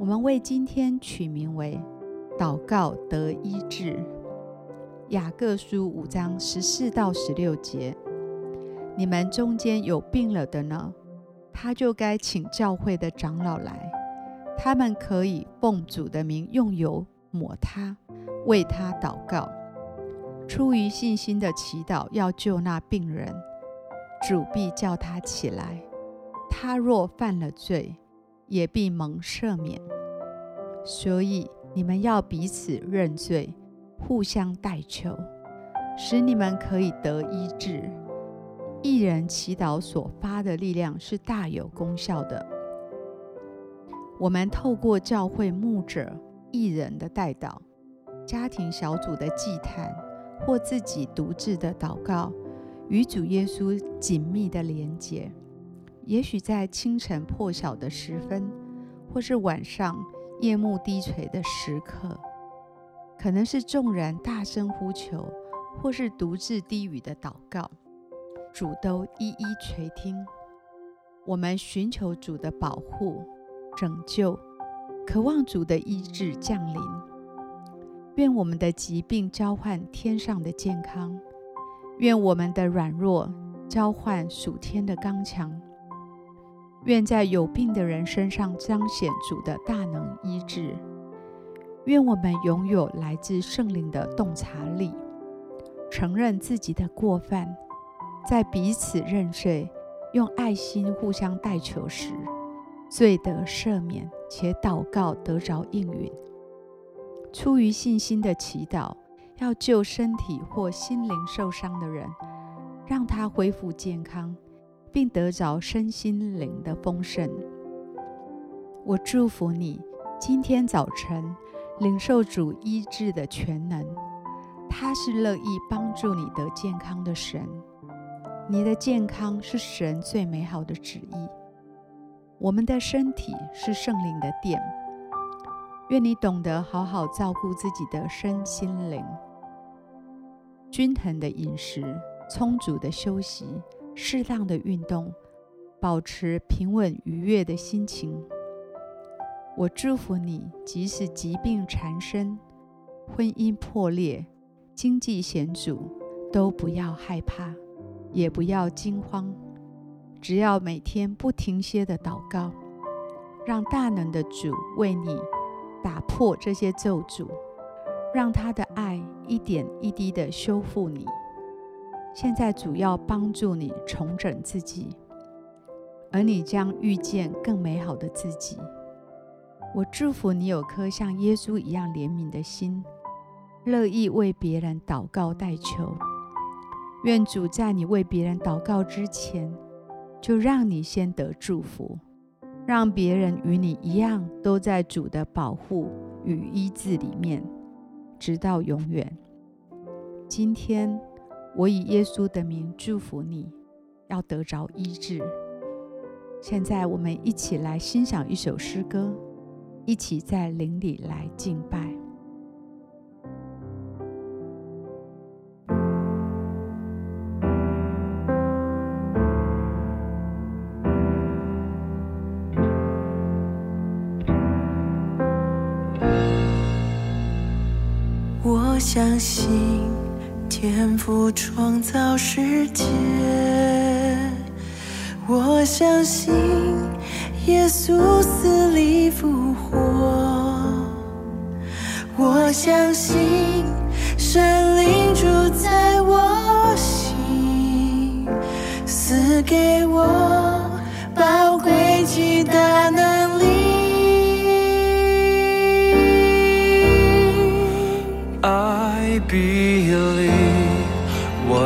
我们为今天取名为“祷告得医治”。雅各书五章十四到十六节：你们中间有病了的呢，他就该请教会的长老来，他们可以奉主的名用油抹他，为他祷告。出于信心的祈祷要救那病人，主必叫他起来。他若犯了罪，也必蒙赦免，所以你们要彼此认罪，互相代求，使你们可以得医治。一人祈祷所发的力量是大有功效的。我们透过教会牧者、义人的代祷、家庭小组的祭坛或自己独自的祷告，与主耶稣紧密的连结。也许在清晨破晓的时分，或是晚上夜幕低垂的时刻，可能是众人大声呼求，或是独自低语的祷告，主都一一垂听。我们寻求主的保护、拯救，渴望主的医治降临。愿我们的疾病交换天上的健康，愿我们的软弱交换属天的刚强。愿在有病的人身上彰显主的大能医治。愿我们拥有来自圣灵的洞察力，承认自己的过犯，在彼此认罪、用爱心互相代求时，罪得赦免，且祷告得着应允。出于信心的祈祷，要救身体或心灵受伤的人，让他恢复健康。并得着身心灵的丰盛。我祝福你，今天早晨领受主医治的全能。他是乐意帮助你得健康的神。你的健康是神最美好的旨意。我们的身体是圣灵的殿。愿你懂得好好照顾自己的身心灵。均衡的饮食，充足的休息。适当的运动，保持平稳愉悦的心情。我祝福你，即使疾病缠身、婚姻破裂、经济险阻，都不要害怕，也不要惊慌。只要每天不停歇的祷告，让大能的主为你打破这些咒诅，让他的爱一点一滴的修复你。现在主要帮助你重整自己，而你将遇见更美好的自己。我祝福你有颗像耶稣一样怜悯的心，乐意为别人祷告代求。愿主在你为别人祷告之前，就让你先得祝福，让别人与你一样，都在主的保护与医治里面，直到永远。今天。我以耶稣的名祝福你，要得着医治。现在我们一起来欣赏一首诗歌，一起在灵里来敬拜。我相信。天赋创造世界，我相信耶稣死里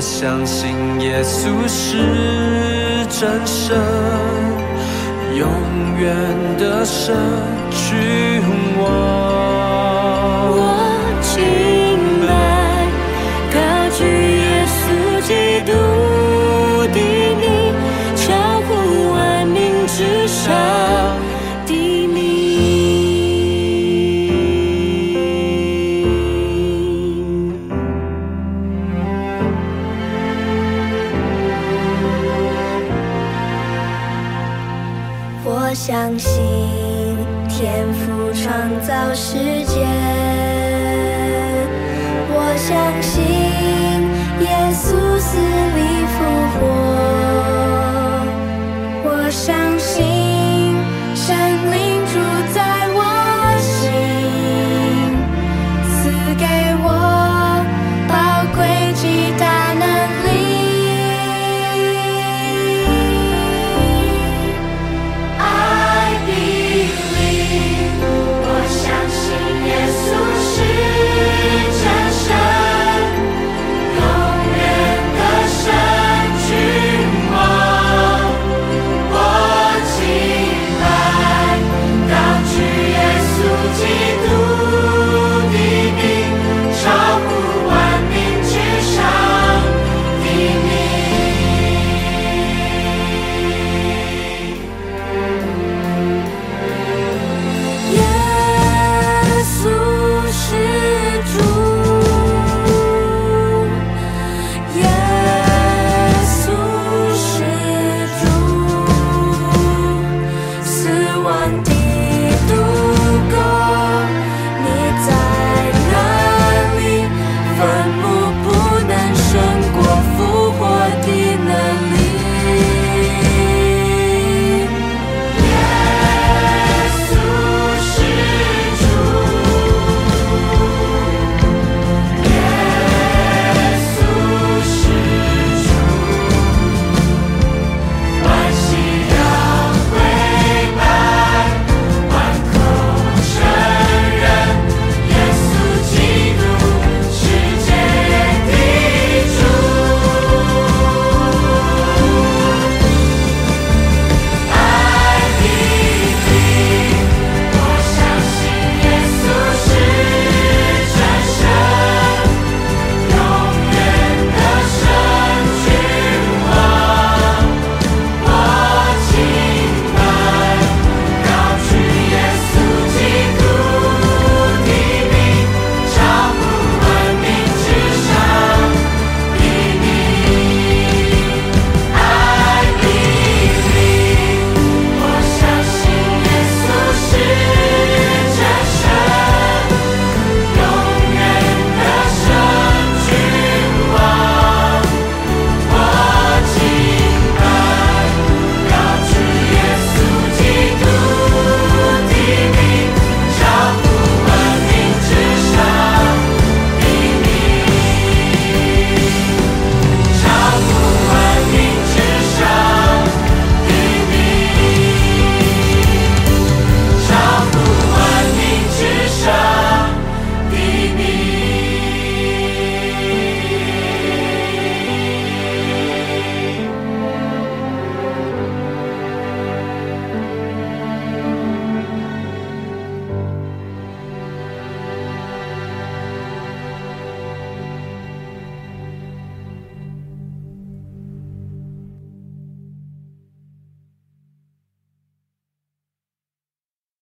我相信耶稣是真神，永远。的神君王。相信天赋创造世界，我相信耶稣死里